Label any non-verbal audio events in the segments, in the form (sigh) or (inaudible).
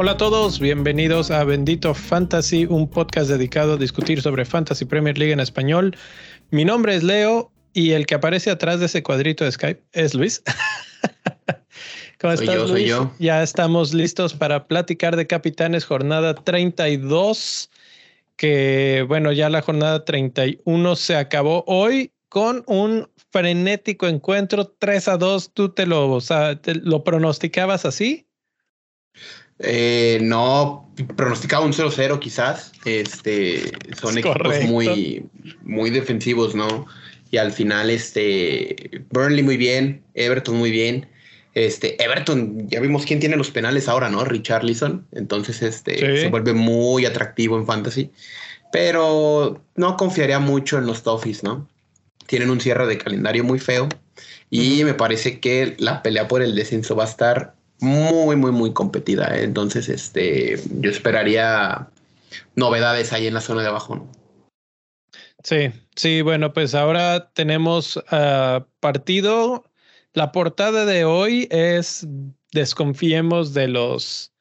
Hola a todos, bienvenidos a Bendito Fantasy, un podcast dedicado a discutir sobre Fantasy Premier League en español. Mi nombre es Leo y el que aparece atrás de ese cuadrito de Skype es Luis. (laughs) ¿Cómo estás, yo, Luis? yo. Ya estamos listos para platicar de Capitanes jornada 32, que bueno, ya la jornada 31 se acabó hoy con un frenético encuentro 3 a 2. ¿Tú te lo, o sea, te lo pronosticabas así? Eh, no, pronosticaba un 0-0 quizás. Este, son equipos muy, muy defensivos, ¿no? Y al final, este, Burnley muy bien, Everton muy bien. Este, Everton, ya vimos quién tiene los penales ahora, ¿no? Richard Richarlison. Entonces, este, se vuelve muy atractivo en fantasy. Pero no confiaría mucho en los Toffees, ¿no? Tienen un cierre de calendario muy feo. Y me parece que la pelea por el descenso va a estar muy, muy, muy competida. ¿eh? Entonces, este, yo esperaría novedades ahí en la zona de abajo. ¿no? Sí, sí, bueno, pues ahora tenemos uh, partido. La portada de hoy es desconfiemos de los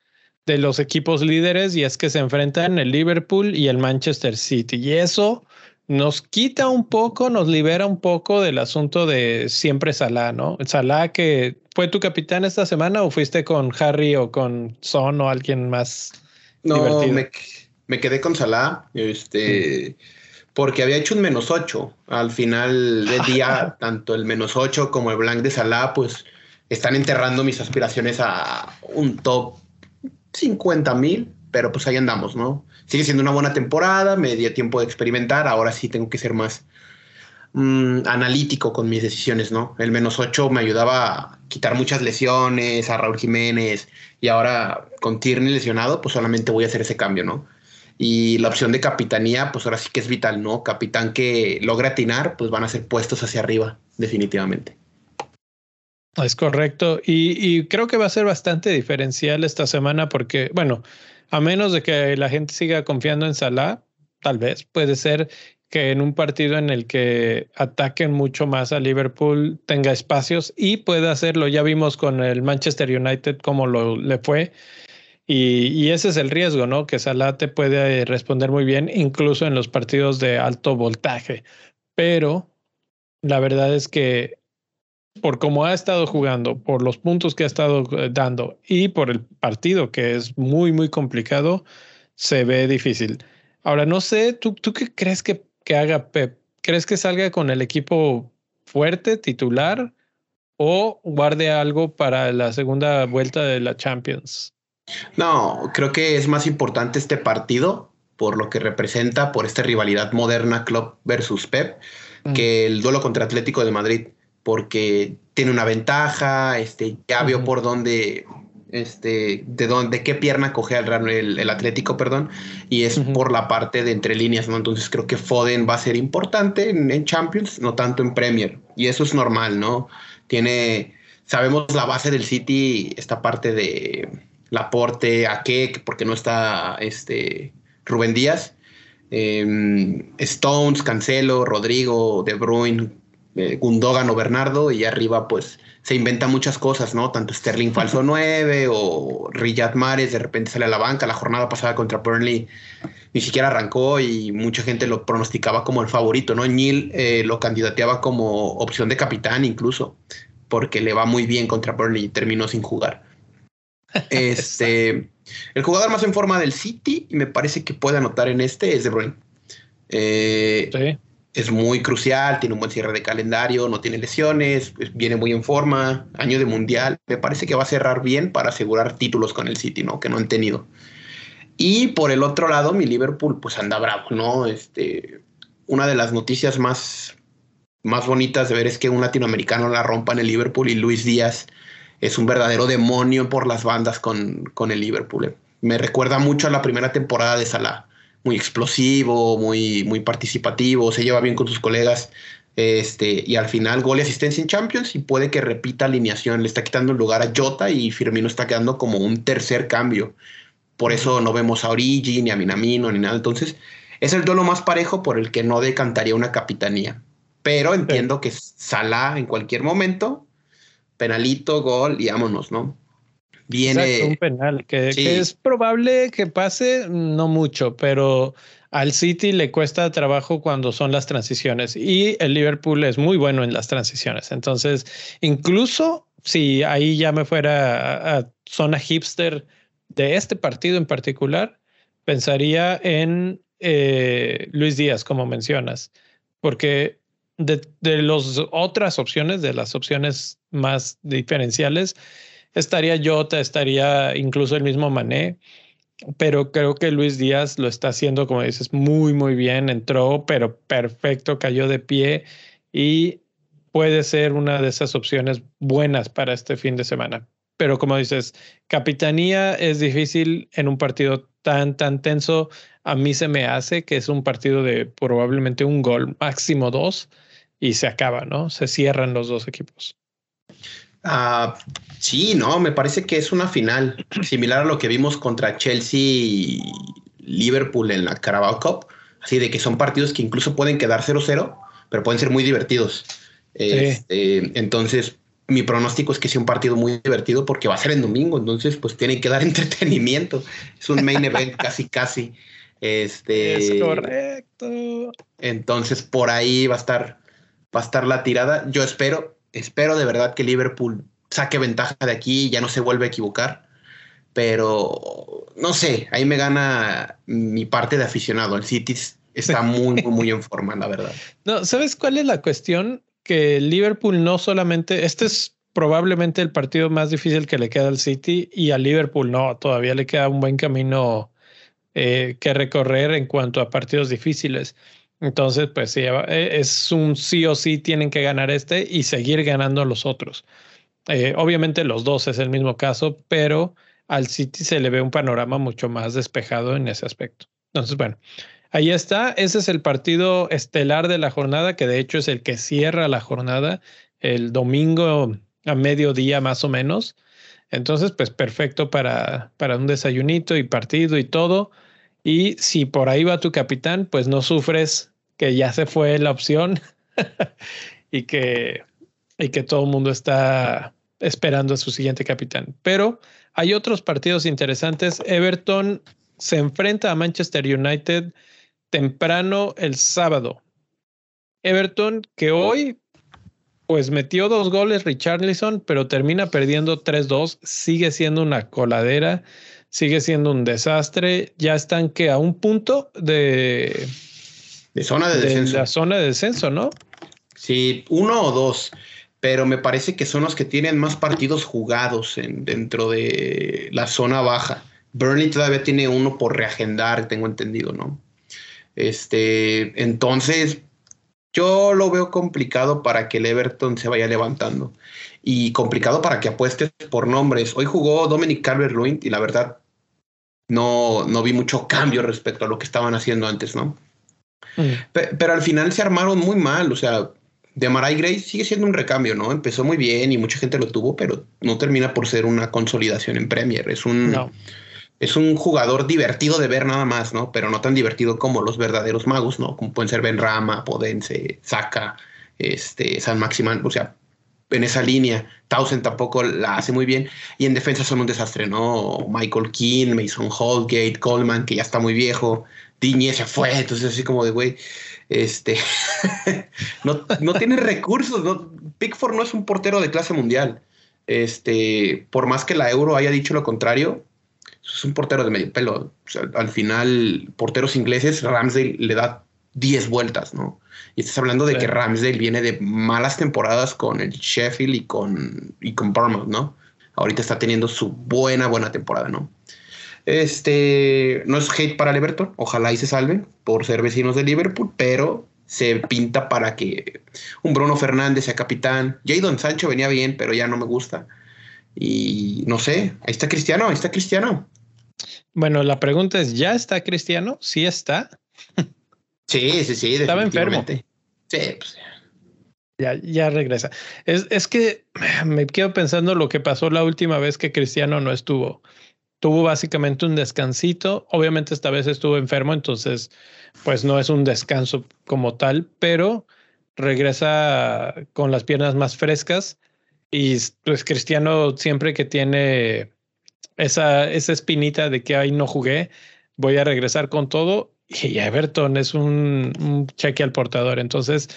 de los equipos líderes y es que se enfrentan el Liverpool y el Manchester City. Y eso nos quita un poco, nos libera un poco del asunto de siempre Salah, ¿no? Salah que fue tu capitán esta semana o fuiste con Harry o con Son o alguien más no, divertido? Me, me quedé con Salah, este, porque había hecho un menos ocho. Al final del día, (laughs) tanto el menos ocho como el blank de Salah, pues están enterrando mis aspiraciones a un top 50 mil, pero pues ahí andamos, ¿no? sigue siendo una buena temporada, me dio tiempo de experimentar, ahora sí tengo que ser más mm, analítico con mis decisiones, ¿no? El menos 8 me ayudaba a quitar muchas lesiones, a Raúl Jiménez, y ahora con Tierney lesionado, pues solamente voy a hacer ese cambio, ¿no? Y la opción de capitanía, pues ahora sí que es vital, ¿no? Capitán que logra atinar, pues van a ser puestos hacia arriba, definitivamente. Es correcto. Y, creo que va a ser bastante diferencial esta semana porque, bueno, a menos de que la gente siga confiando en Salah, tal vez puede ser que en un partido en el que ataquen mucho más a Liverpool tenga espacios y puede hacerlo. Ya vimos con el Manchester United cómo lo, le fue. Y, ese es el riesgo, ¿no? Que Salah te puede responder muy bien, incluso en los partidos de alto voltaje. Pero la verdad es que por cómo ha estado jugando, por los puntos que ha estado eh, dando y por el partido que es muy, muy complicado, se ve difícil. Ahora, no sé, ¿tú, tú qué crees que, que haga Pep? ¿Crees que salga con el equipo fuerte, titular, o guarde algo para la segunda vuelta de la Champions? No, creo que es más importante este partido por lo que representa, por esta rivalidad moderna Club versus Pep, que el duelo contra Atlético de Madrid porque tiene una ventaja, este, ya vio por dónde, este, de dónde, qué pierna coge el, el, Atlético, perdón, y es por la parte de entre líneas, ¿no? Entonces creo que Foden va a ser importante en, Champions, no tanto en Premier, y eso es normal, ¿no? Tiene, sabemos la base del City, esta parte de Laporte, qué porque no está este, Rubén Díaz, em, Stones, Cancelo, Rodrigo, De Bruyne, eh, Gundogan o Bernardo, y arriba pues se inventa muchas cosas, ¿no? Tanto Sterling falso (laughs) 9 o Riyad Mares de repente sale a la banca. La jornada pasada contra Burnley ni siquiera arrancó y mucha gente lo pronosticaba como el favorito, ¿no? Neil eh, lo candidateaba como opción de capitán incluso, porque le va muy bien contra Burnley y terminó sin jugar. Este, el jugador más en forma del City, y me parece que puede anotar en este, es De Bruyne. Eh, sí es muy crucial, tiene un buen cierre de calendario, no tiene lesiones, pues, viene muy en forma, año de mundial, me parece que va a cerrar bien para asegurar títulos con el City, ¿no? Que no han tenido. Y por el otro lado, mi Liverpool, pues anda bravo, ¿no? Este, una de las noticias más, más bonitas de ver es que un latinoamericano la rompa en el Liverpool y Luis Díaz es un verdadero demonio por las bandas con, con el Liverpool. Me recuerda mucho a la primera temporada de Salah muy explosivo, muy, muy participativo, se lleva bien con sus colegas. Este, y al final gol y asistencia en Champions y puede que repita alineación. Le está quitando el lugar a Jota y Firmino está quedando como un tercer cambio. Por eso no vemos a Origi, ni a Minamino, ni nada. Entonces, es el duelo más parejo por el que no decantaría una capitanía. Pero entiendo que Salah en cualquier momento, penalito, gol y vámonos, ¿no? Viene. un penal que, es probable que pase, no mucho, pero al City le cuesta trabajo cuando son las transiciones y el Liverpool es muy bueno en las transiciones. Entonces, incluso si ahí ya me fuera a zona hipster de este partido en particular, pensaría en eh, Luis Díaz, como mencionas, porque de, de las otras opciones, de las opciones más diferenciales, estaría Jota, estaría incluso el mismo Mané, pero creo que Luis Díaz lo está haciendo, como dices, muy, muy bien, entró, pero perfecto, cayó de pie y puede ser una de esas opciones buenas para este fin de semana pero como dices, capitanía es difícil en un partido tan, tan tenso. A mí se me hace que es un partido de probablemente un gol, máximo dos, y se acaba, ¿no? Se cierran los dos equipos. Ah, sí, no, me parece que es una final similar a lo que vimos contra Chelsea y Liverpool en la Carabao Cup, así de que son partidos que incluso pueden quedar 0-0, pero pueden ser muy divertidos. Este, entonces, mi pronóstico es que sea un partido muy divertido porque va a ser en domingo, entonces pues tiene que dar (laughs) entretenimiento. Es un main event (laughs) casi casi. Este, es correcto. Entonces por ahí va a estar va a estar la tirada. Yo espero, espero de verdad que Liverpool saque ventaja de aquí y ya no se vuelva a equivocar. Pero no sé, ahí me gana mi parte de aficionado. El City está (laughs) muy, muy, muy en forma, la verdad. No, ¿sabes cuál es la cuestión? que Liverpool no solamente, este es probablemente el partido más difícil que le queda al City y a Liverpool no, todavía le queda un buen camino eh, que recorrer en cuanto a partidos difíciles. Entonces, pues sí, eh, es un sí o sí tienen que ganar este y seguir ganando los otros. Eh, obviamente los dos es el mismo caso, pero al City se le ve un panorama mucho más despejado en ese aspecto. Entonces, bueno, Ahí está, ese es el partido estelar de la jornada, que de hecho es el que cierra la jornada el domingo a mediodía más o menos. Entonces, pues perfecto para, para un desayunito y partido y todo. Y si por ahí va tu capitán, pues no sufres que ya se fue la opción (laughs) y, que, y que todo el mundo está esperando a su siguiente capitán. Pero hay otros partidos interesantes. Everton se enfrenta a Manchester United temprano el sábado. Everton, que hoy pues metió dos goles Richarlison, pero termina perdiendo 3-2, sigue siendo una coladera, sigue siendo un desastre, ya están que a un punto de de zona de, descenso. La zona de descenso, ¿no? Sí, uno o dos, pero me parece que son los que tienen más partidos jugados en, dentro de la zona baja. Burnley todavía tiene uno por reagendar, tengo entendido, ¿no? Este, entonces, yo lo veo complicado para que el Everton se vaya levantando y complicado para que apuestes por nombres. Hoy jugó Dominic Calvert-Lewin y la verdad no, no vi mucho cambio respecto a lo que estaban haciendo antes, ¿no? Mm. Pero, al final se armaron muy mal, o sea, de Marai Gray sigue siendo un recambio, ¿no? Empezó muy bien y mucha gente lo tuvo, pero no termina por ser una consolidación en Premier. Es un, es un jugador divertido de ver nada más, ¿no? Pero no tan divertido como los verdaderos magos, ¿no? Como pueden ser Ben Rama, Podense, Saka, este, San Maximan, o sea, en esa línea. Townsend tampoco la hace muy bien. Y en defensa son un desastre, ¿no? Michael Keane, Mason Holgate, Coleman, que ya está muy viejo. Diñe se fue, entonces así como de, güey, este, (laughs) no, no tiene recursos, ¿no? Pickford no es un portero de clase mundial. Este, por más que la Euro haya dicho lo contrario, es un portero de medio pelo. al final, porteros ingleses, Ramsdale le da 10 vueltas, ¿no? Y estás hablando de que Ramsdale viene de malas temporadas con el Sheffield y con, y con Bournemouth, ¿no? Ahorita está teniendo su buena, buena temporada, ¿no? Este, no es hate para el Everton, ojalá y se salven por ser vecinos de Liverpool, pero se pinta para que un Bruno Fernández sea capitán. Jadon Sancho venía bien, pero ya no me gusta. Y no sé, ahí está Cristiano, ahí está Cristiano. Bueno, la pregunta es, ¿ya está Cristiano? Sí está. Sí, sí, sí. Estaba enfermo. Sí, pues. Ya, ya regresa. Es, es que me quedo pensando lo que pasó la última vez que Cristiano no estuvo. tuvo básicamente un descansito. Obviamente esta vez estuvo enfermo, entonces pues no es un descanso como tal, pero regresa con las piernas más frescas y pues Cristiano siempre que tiene esa, esa espinita de que ahí no jugué, voy a regresar con todo y Everton es un, un cheque al portador. Entonces,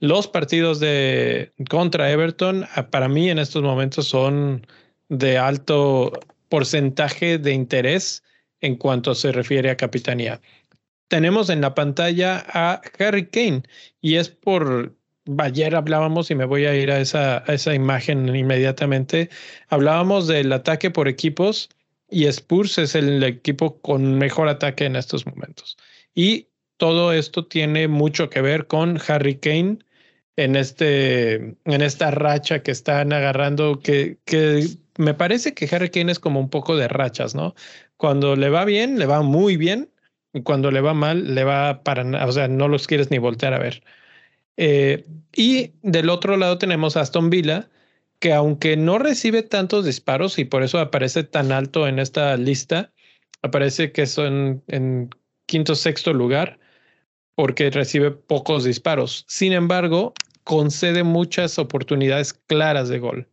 los partidos de contra Everton para mí en estos momentos son de alto porcentaje de interés en cuanto se refiere a capitanía. Tenemos en la pantalla a Harry Kane y es por ayer hablábamos y me voy a ir a esa, a esa imagen inmediatamente. Hablábamos del ataque por equipos y Spurs es el equipo con mejor ataque en estos momentos. Y todo esto tiene mucho que ver con Harry Kane en, este, en esta racha que están agarrando, que, que me parece que Harry Kane es como un poco de rachas, ¿no? Cuando le va bien, le va muy bien, y cuando le va mal, le va para o sea, no los quieres ni voltear a ver. Eh, y del otro lado tenemos Aston Villa, que aunque no recibe tantos disparos y por eso aparece tan alto en esta lista, aparece que son en quinto sexto lugar porque recibe pocos disparos. Sin embargo, concede muchas oportunidades claras de gol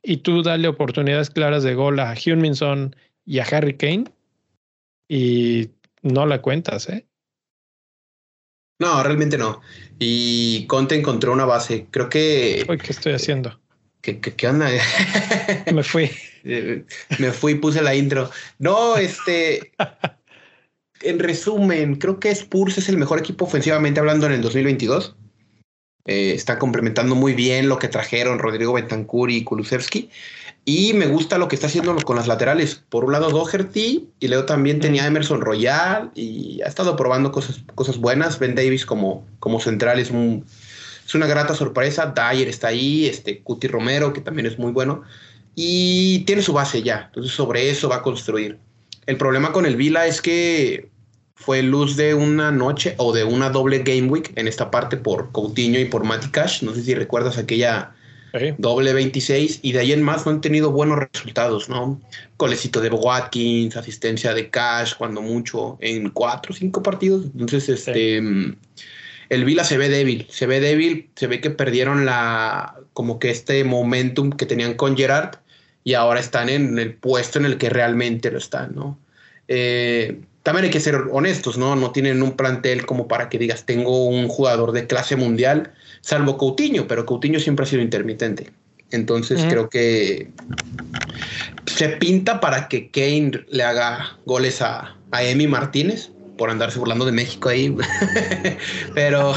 y tú dale oportunidades claras de gol a Huminson y a Harry Kane y no la cuentas, ¿eh? No, realmente no. Y Conte encontró una base. Creo que. ¿Qué estoy haciendo? ¿Qué, qué, qué onda? (laughs) Me fui. (laughs) Me fui, puse la intro. No, este. en resumen, creo que Spurs es el mejor equipo ofensivamente hablando en el 2022. Eh, está complementando muy bien lo que trajeron Rodrigo Bentancur y Kulusevski. Y me gusta lo que está haciendo con las laterales. Por un lado Doherty y luego también tenía Emerson Royal y ha estado probando cosas, cosas buenas. Ben Davis como, como central es, un, es una grata sorpresa. Dyer está ahí, este Cuti Romero que también es muy bueno. Y tiene su base ya. Entonces sobre eso va a construir. El problema con el Vila es que fue luz de una noche o de una doble game week en esta parte por Coutinho y por Matty Cash. No sé si recuerdas aquella doble 26 y de ahí en más no han tenido buenos resultados, ¿no? Colecito de Watkins, asistencia de Cash, cuando mucho, en cuatro o cinco partidos. Entonces, este. El Vila se ve débil, se ve débil, se ve que perdieron la, como que este momentum que tenían con Gerard y ahora están en el puesto en el que realmente lo están, ¿no? Eh, también hay que ser honestos, ¿no? No tienen un plantel como para que digas, tengo un jugador de clase mundial, salvo Coutinho, pero Coutinho siempre ha sido intermitente. Entonces creo que se pinta para que Kane le haga goles a, a Emi Martínez por andarse burlando de México ahí. (laughs) pero,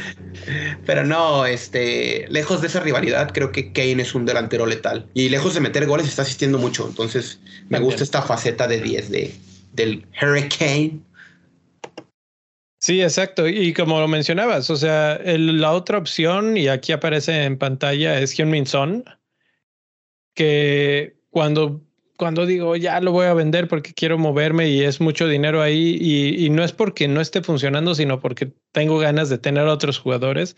(laughs) pero no, este, lejos de esa rivalidad, creo que Kane es un delantero letal. Y lejos de meter goles, está asistiendo mucho. Entonces, me gusta esta faceta de 10 de, del Hurricane. Sí, exacto. Y como lo mencionabas, o sea, la otra opción, y aquí aparece en pantalla, es Hyun-Min Son, que cuando, cuando digo ya lo voy a vender porque quiero moverme y es mucho dinero ahí, y, y no es porque no esté funcionando, sino porque tengo ganas de tener otros jugadores,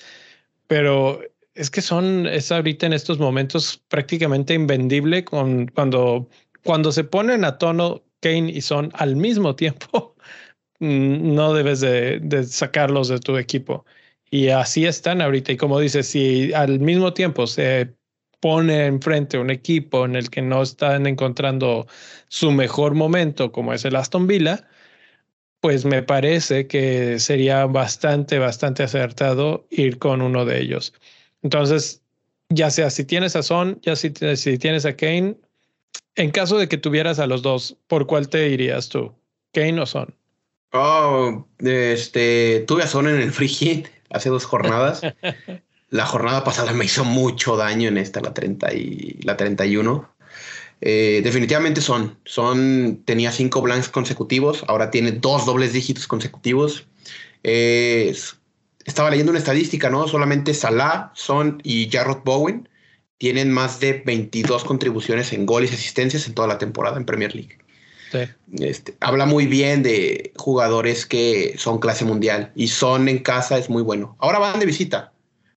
pero es que son, es ahorita en estos momentos prácticamente invendible con cuando, cuando se ponen a tono Kane y Son al mismo tiempo, (laughs) mm, no debes de, sacarlos de tu equipo. Y así están ahorita. Y como dices, si al mismo tiempo se pone enfrente un equipo en el que no están encontrando su mejor momento, como es el Aston Villa, pues me parece que sería bastante, bastante acertado ir con uno de ellos. Entonces, ya sea si tienes a Son, ya si, si tienes a Kane, en caso de que tuvieras a los dos, ¿por cuál te irías tú? ¿Kane o Son? Oh, este, tuve a Son en el free hit hace dos jornadas. (laughs) la jornada pasada me hizo mucho daño en esta, la 30 y la 31. Eh, definitivamente son. Son tenía cinco blanks consecutivos, ahora tiene dos dobles dígitos consecutivos. estaba leyendo una estadística, ¿no? Solamente Salah, Son y Jarrod Bowen tienen más de 22 contribuciones en goles y asistencias en toda la temporada en Premier League. Este, habla muy bien de jugadores que son clase mundial y son en casa es muy bueno. Ahora van de visita,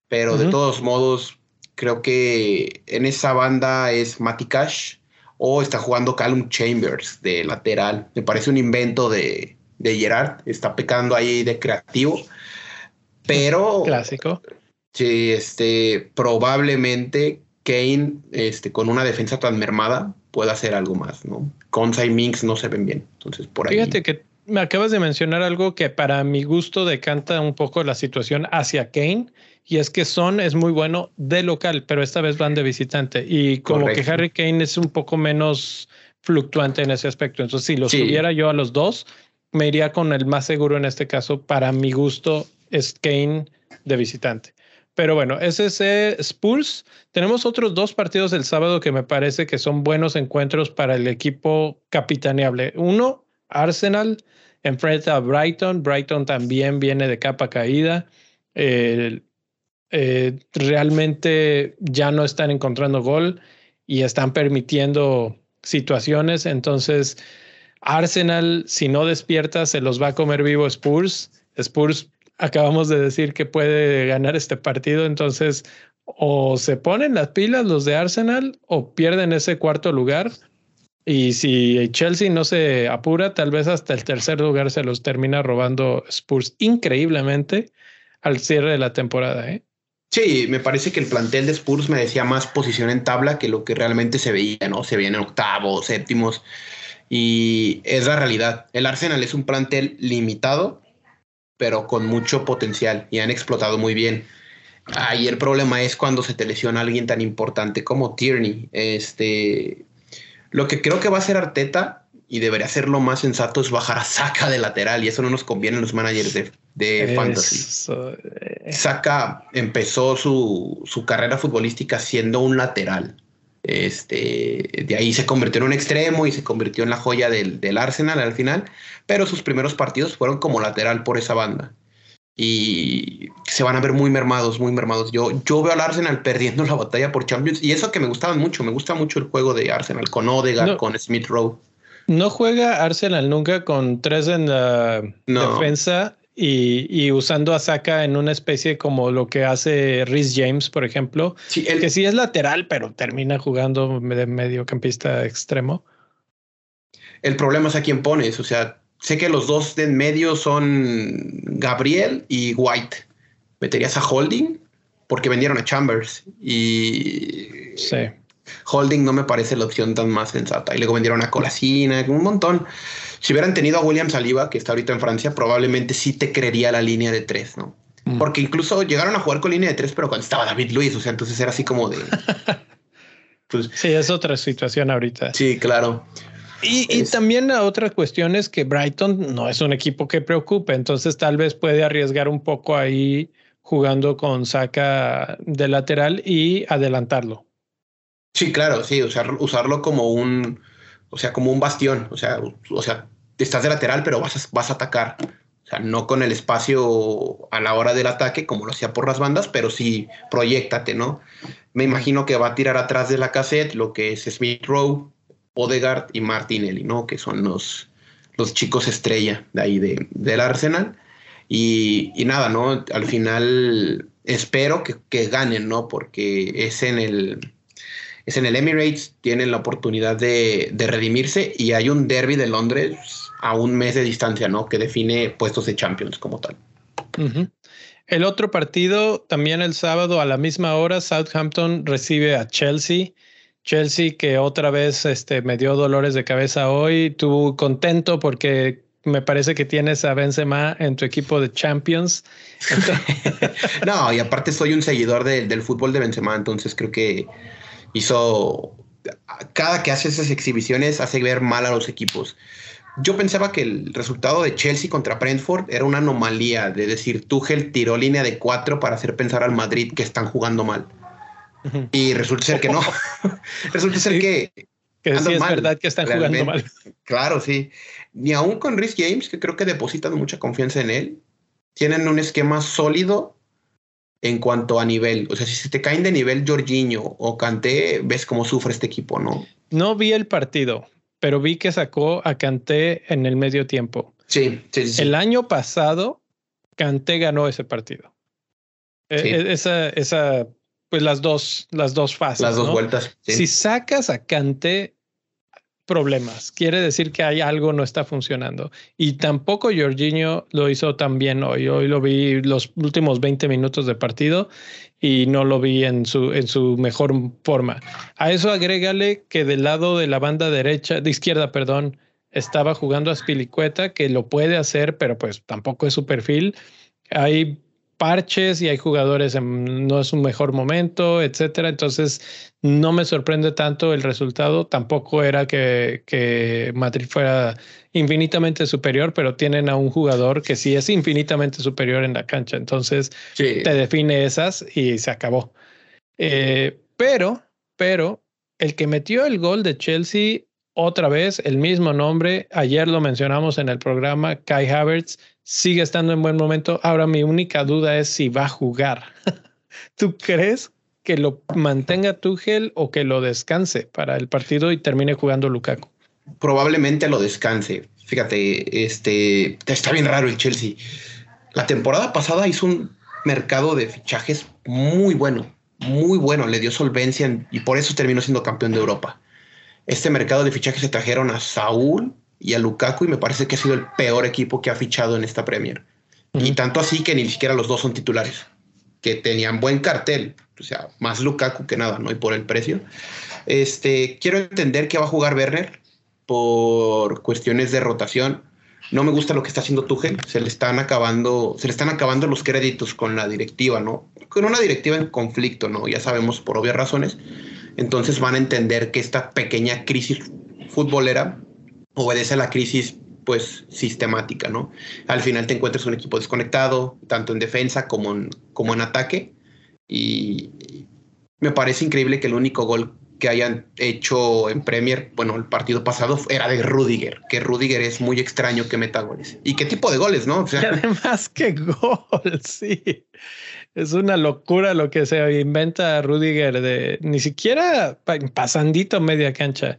pero de todos modos creo que en esa banda es Mati Cash o está jugando Callum Chambers de lateral. Me parece un invento de, de Gerard, está pecando ahí de creativo, pero... Clásico. Sí, este, probablemente Kane, este, con una defensa tan mermada, pueda hacer algo más, ¿no? Conza y Minx no se ven bien, entonces por ahí... Fíjate que me acabas de mencionar algo que para mi gusto decanta un poco la situación hacia Kane y es que Son es muy bueno de local, pero esta vez van de visitante y como que Harry Kane es un poco menos fluctuante en ese aspecto. Entonces, si los tuviera yo a los dos, me iría con el más seguro en este caso. Para mi gusto es Kane de visitante. Pero bueno, ese es Spurs. Tenemos otros dos partidos del sábado que me parece que son buenos encuentros para el equipo capitaneable. Uno, Arsenal enfrenta a Brighton. Brighton también viene de capa caída. Eh, realmente ya no están encontrando gol y están permitiendo situaciones. Entonces, Arsenal, si no despierta, se los va a comer vivo Spurs. Spurs, acabamos de decir que puede ganar este partido. Entonces, o se ponen las pilas los de Arsenal o pierden ese cuarto lugar y si Chelsea no se apura, tal vez hasta el tercer lugar se los termina robando Spurs increíblemente al cierre de la temporada. ¿eh? Sí, me parece que el plantel de Spurs me decía más posición en tabla que lo que realmente se veía, ¿no? Se veían en octavos, séptimos. Y es la realidad. El Arsenal es un plantel limitado, pero con mucho potencial y han explotado muy bien. Ahí el problema es cuando se te lesiona alguien tan importante como Tierney. Este, lo que creo que va a hacer Arteta y debería ser lo más sensato es bajar a Saka de lateral y eso no nos conviene a los managers de, de fantasy. Eh. Saka empezó su, su, carrera futbolística siendo un lateral. Este, de ahí se convirtió en un extremo y se convirtió en la joya del, del Arsenal al final, pero sus primeros partidos fueron como lateral por esa banda y se van a ver muy mermados, muy mermados. Yo, yo veo al Arsenal perdiendo la batalla por Champions y eso que me gustaba mucho, me gusta mucho el juego de Arsenal con Odegaard, con Smith Rowe. No juega Arsenal nunca con tres en la defensa y, usando a Saka en una especie como lo que hace Rhys James, por ejemplo, que sí es lateral, pero termina jugando de mediocampista extremo. El problema es a quién pones, o sea, sé que los dos de en medio son Gabriel y White. ¿Meterías a Holding? Porque vendieron a Chambers y sí. Holding no me parece la opción tan más sensata. Y luego vendieron a Colasina, un montón. Si hubieran tenido a William Saliba, que está ahorita en Francia, probablemente sí te creería la línea de tres, ¿no? Mm. Porque incluso llegaron a jugar con línea de tres, pero cuando estaba David Luis, o sea, entonces era así como de. (laughs) Pues, sí, es otra situación ahorita. Sí, claro. Y, también la otra cuestión es que Brighton no es un equipo que preocupe, entonces tal vez puede arriesgar un poco ahí jugando con saca de lateral y adelantarlo. Sí, claro, sí, usarlo como un, o sea, como un bastión, o sea, o sea, estás de lateral, pero vas a, vas a atacar. O sea, no con el espacio a la hora del ataque, como lo hacía por las bandas, pero sí proyectate, ¿no? Me imagino que va a tirar atrás de la cassette lo que es Smith Rowe, Odegaard y Martinelli, ¿no? Que son los, los chicos estrella de ahí de, del Arsenal. Y, nada, ¿no? Al final espero que, que, ganen, ¿no? Porque es en el es en el Emirates, tienen la oportunidad de, de redimirse y hay un derby de Londres a un mes de distancia, ¿no? Que define puestos de Champions como tal. El otro partido, también el sábado a la misma hora, Southampton recibe a Chelsea. Chelsea que otra vez este, me dio dolores de cabeza hoy. Tú contento porque me parece que tienes a Benzema en tu equipo de Champions. (laughs) no, y aparte soy un seguidor del fútbol de Benzema, entonces creo que hizo cada que hace esas exhibiciones hace ver mal a los equipos. Yo pensaba que el resultado de Chelsea contra Brentford era una anomalía, de decir, Tuchel tiró línea de cuatro para hacer pensar al Madrid que están jugando mal. Y resulta ser que no. (laughs) (laughs) resulta ser que. Que sí es verdad que están jugando mal. Claro, sí. Ni aún con Rhys James, que creo que depositan mucha confianza en él, tienen un esquema sólido en cuanto a nivel. O sea, si se te caen de nivel Jorginho o Kanté, ves cómo sufre este equipo, ¿no? No vi el partido, pero vi que sacó a Kanté en el medio tiempo. Sí, sí, sí. El año pasado, Kanté ganó ese partido. E, e, esa, esa pues las dos, las dos fases. Las dos vueltas. Si sacas a Kanté, problemas. Quiere decir que hay algo no está funcionando. Y tampoco Jorginho lo hizo tan bien hoy. Hoy lo vi los últimos 20 minutos de partido y no lo vi en su, en su mejor forma. A eso agrégale que del lado de la banda derecha, de izquierda, perdón, estaba jugando a Spilicueta, que lo puede hacer, pero pues tampoco es su perfil. Hay parches y hay jugadores en no es un mejor momento, etcétera. Entonces, no me sorprende tanto el resultado. Tampoco era que, que Madrid fuera infinitamente superior, pero tienen a un jugador que sí es infinitamente superior en la cancha. Entonces, te define esas y se acabó. Eh, pero, pero, el que metió el gol de Chelsea otra vez el mismo nombre. Ayer lo mencionamos en el programa. Kai Havertz sigue estando en buen momento. Ahora mi única duda es si va a jugar. (laughs) ¿Tú crees que lo mantenga Tuchel o que lo descanse para el partido y termine jugando Lukaku? Probablemente lo descanse. Fíjate, este está bien raro el Chelsea. La temporada pasada hizo un mercado de fichajes muy bueno, muy bueno. Le dio solvencia y por eso terminó siendo campeón de Europa este mercado de fichajes se trajeron a Saúl y a Lukaku y me parece que ha sido el peor equipo que ha fichado en esta Premier. Y tanto así que ni siquiera los dos son titulares, que tenían buen cartel, o sea, más Lukaku que nada, ¿no? Y por el precio. Este, quiero entender que va a jugar Werner por cuestiones de rotación. No me gusta lo que está haciendo Tuchel, se le están acabando, se le están acabando los créditos con la directiva, ¿no? Con una directiva en conflicto, ¿no? Ya sabemos por obvias razones entonces van a entender que esta pequeña crisis futbolera obedece a la crisis pues sistemática, ¿no? Al final te encuentras un equipo desconectado, tanto en defensa como en, como en ataque, y me parece increíble que el único gol que hayan hecho en Premier, bueno, el partido pasado era de Rudiger, que Rudiger es muy extraño que meta goles. ¿Y qué tipo de goles, no? (laughs) Además, que gol, (laughs) sí es una locura lo que se inventa Rudiger de ni siquiera pasandito media cancha.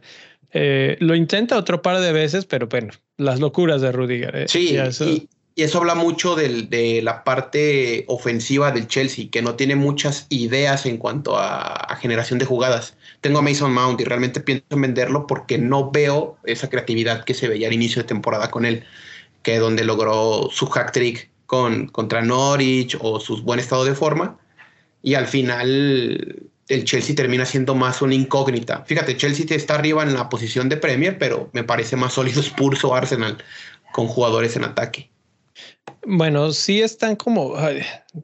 Eh, lo intenta otro par de veces, pero bueno, las locuras de Rudiger. Eh, sí, y, eso habla mucho de la parte ofensiva del Chelsea, que no tiene muchas ideas en cuanto a, generación de jugadas. Tengo a Mason Mount y realmente pienso en venderlo porque no veo esa creatividad que se veía al inicio de temporada con él, que donde logró su hack trick con, contra Norwich o su buen estado de forma. Y al final el Chelsea termina siendo más una incógnita. Fíjate, Chelsea está arriba en la posición de Premier, pero me parece más sólido (laughs) Spurs o Arsenal con jugadores en ataque. Bueno, sí están como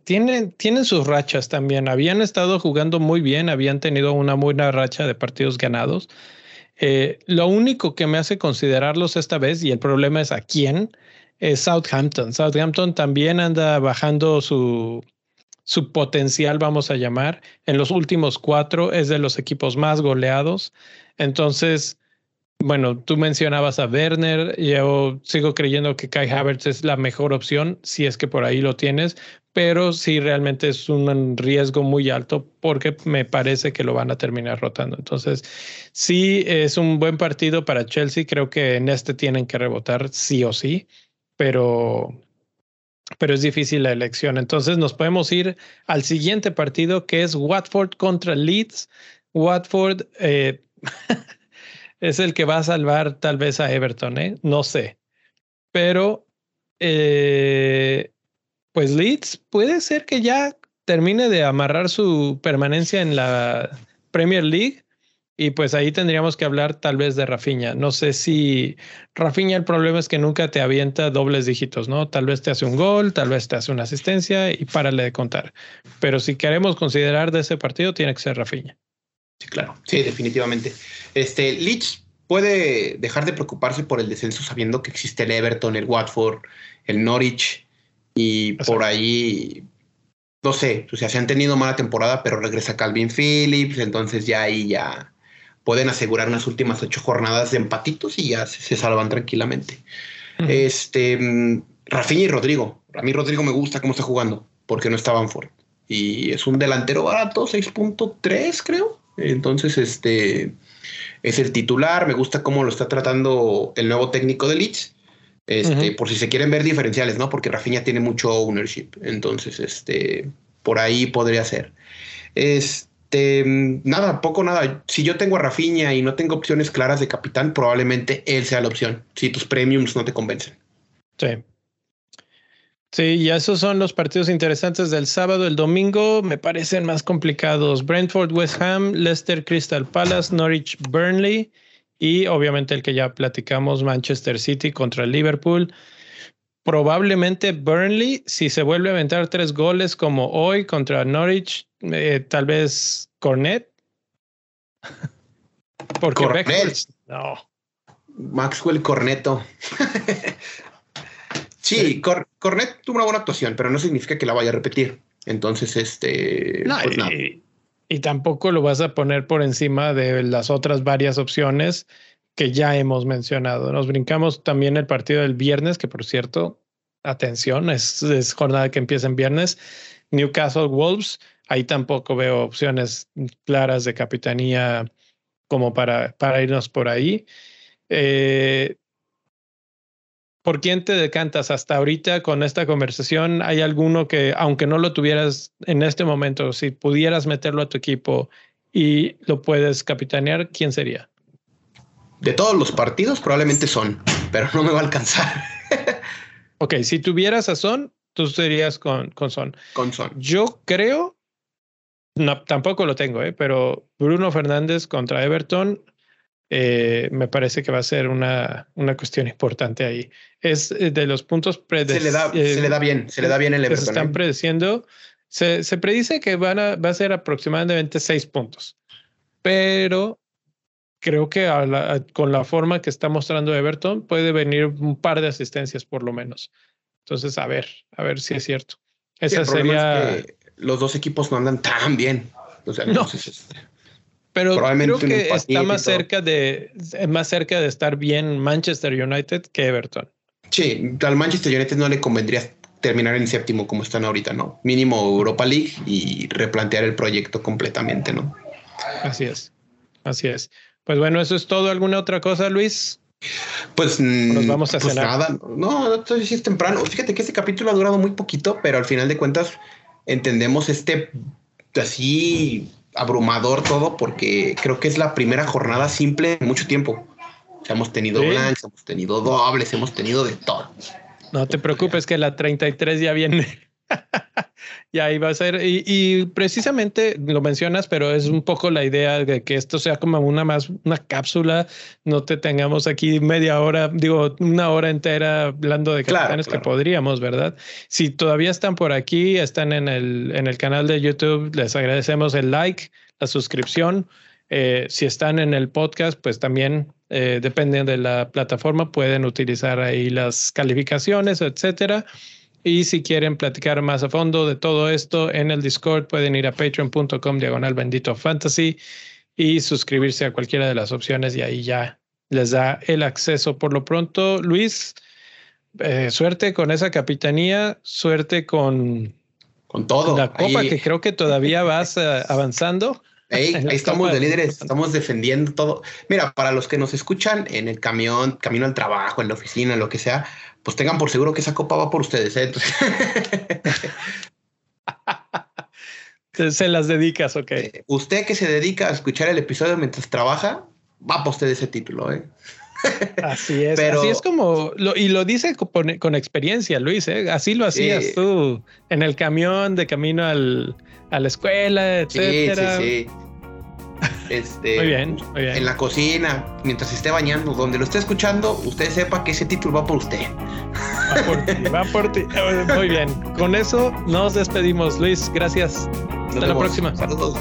tienen, tienen sus rachas también. Habían estado jugando muy bien, habían tenido una buena racha de partidos ganados. Eh, lo único que me hace considerarlos esta vez, y el problema es a quién, es Southampton. Southampton también anda bajando su, su potencial, vamos a llamar. En los últimos cuatro es de los equipos más goleados. Entonces, bueno, tú mencionabas a Werner, yo sigo creyendo que Kai Havertz es la mejor opción, si es que por ahí lo tienes, pero sí realmente es un riesgo muy alto porque me parece que lo van a terminar rotando. Entonces, sí es un buen partido para Chelsea, creo que en este tienen que rebotar sí o sí pero, pero es difícil la elección. Entonces nos podemos ir al siguiente partido que es Watford contra Leeds. Watford eh, (laughs) es el que va a salvar tal vez a Everton, ¿eh? no sé. Pero eh, pues Leeds puede ser que ya termine de amarrar su permanencia en la Premier League y pues ahí tendríamos que hablar tal vez de Rafiña. No sé si Rafiña el problema es que nunca te avienta dobles dígitos, ¿no? Tal vez te hace un gol, tal vez te hace una asistencia y párale de contar. Pero si queremos considerar de ese partido, tiene que ser Rafiña. Sí, claro. Sí, definitivamente. Este, Leeds puede dejar de preocuparse por el descenso sabiendo que existe el Everton, el Watford, el Norwich y por ahí no sé, o sea, se han tenido mala temporada, pero regresa Calvin Phillips, entonces ya ahí ya pueden asegurar unas últimas ocho jornadas de empatitos y ya se, salvan tranquilamente. Este, mm, Rafinha y Rodrigo. A mí Rodrigo me gusta cómo está jugando, porque no está Banford. Y es un delantero barato, 6.3 creo. Entonces, este es el titular. Me gusta cómo lo está tratando el nuevo técnico de Leeds. Este, por si se quieren ver diferenciales, ¿no? Porque Rafinha tiene mucho ownership. Entonces, este, por ahí podría ser. Es, Este, nada, poco nada. Si yo tengo a Rafinha y no tengo opciones claras de capitán, probablemente él sea la opción. Si tus premiums no te convencen. Sí. Sí, y esos son los partidos interesantes del sábado. El domingo me parecen más complicados. Brentford, West Ham, Leicester, Crystal Palace, Norwich, Burnley y obviamente el que ya platicamos, Manchester City contra Liverpool. Probablemente Burnley, si se vuelve a aventar tres goles como hoy contra Norwich, eh, tal vez Cornet. (laughs) Porque Cornet. no. Maxwell Corneto. (laughs) sí, Cornet tuvo una buena actuación, pero no significa que la vaya a repetir. Entonces, este. Pues y, y, tampoco lo vas a poner por encima de las otras varias opciones que ya hemos mencionado. Nos brincamos también el partido del viernes, que por cierto, atención, es, jornada que empieza en viernes. Newcastle Wolves, ahí tampoco veo opciones claras de capitanía como para, para irnos por ahí. Eh, ¿Por quién te decantas hasta ahorita con esta conversación? ¿Hay alguno que, aunque no lo tuvieras en este momento, si pudieras meterlo a tu equipo y lo puedes capitanear, quién sería? De todos los partidos, probablemente son, pero no me va a alcanzar. (laughs) ok, si tuvieras a Son, tú serías con, con Son. Con Son. Yo creo, no, tampoco lo tengo, ¿eh? pero Bruno Fernández contra Everton eh, me parece que va a ser una, una cuestión importante ahí. Es eh, de los puntos se le da Se le da bien, se le da bien el Everton. Se están prediciendo. Se, se predice que van a, va a ser aproximadamente seis puntos, pero creo que con la forma que está mostrando Everton puede venir un par de asistencias por lo menos. Entonces, a ver, a ver si es cierto. Esa sería. los dos equipos no andan tan bien. O sea, no. Este, pero creo que está más cerca de más cerca de estar bien Manchester United que Everton. Sí, al Manchester United no le convendría terminar en séptimo como están ahorita, ¿no? Mínimo Europa League y replantear el proyecto completamente, ¿no? Así es. Así es. Pues bueno, eso es todo. ¿Alguna otra cosa, Luis? Pues nos vamos a pues cenar. Nada, no, entonces es temprano. Fíjate que este capítulo ha durado muy poquito, pero al final de cuentas entendemos este así abrumador todo porque creo que es la primera jornada simple en mucho tiempo. hemos tenido ¿Sí? hemos tenido dobles, hemos tenido de todo. No te preocupes que la 33 ya viene. Y ahí va a ser, y, precisamente lo mencionas, pero es un poco la idea de que esto sea como una más, una cápsula, no te tengamos aquí media hora, digo, una hora entera hablando de capitanes que podríamos, ¿verdad? Si todavía están por aquí, están en el, en el canal de YouTube, les agradecemos el like, la suscripción. Eh, si están en el podcast, pues también eh, depende de la plataforma, pueden utilizar ahí las calificaciones, etcétera. Y si quieren platicar más a fondo de todo esto en el Discord, pueden ir a patreon.com diagonal bendito fantasy y suscribirse a cualquiera de las opciones y ahí ya les da el acceso. Por lo pronto, Luis, eh, suerte con esa capitanía, suerte con, con todo. La copa que creo que todavía (laughs) vas eh, avanzando. (laughs) ahí estamos de líderes, estamos defendiendo todo. Mira, para los que nos escuchan en el camión, camino al trabajo, en la oficina, lo que sea, pues tengan por seguro que esa copa va por ustedes. ¿eh? (laughs) se las dedicas, ok. (laughs) Eh, usted que se dedica a escuchar el episodio mientras trabaja, va por usted ese título, ¿eh? Así es, así es como, lo, y lo dice con, experiencia, Luis, ¿eh? así lo hacías tú en el camión de camino al, a la escuela, etcétera. Sí, sí, (laughs) sí. Este, muy bien, muy bien. En la cocina, mientras esté bañando, donde lo esté escuchando, usted sepa que ese título va por usted. Va por ti, va por ti. (laughs) Muy bien. Con eso nos despedimos. Luis, gracias. Hasta la próxima. Saludos.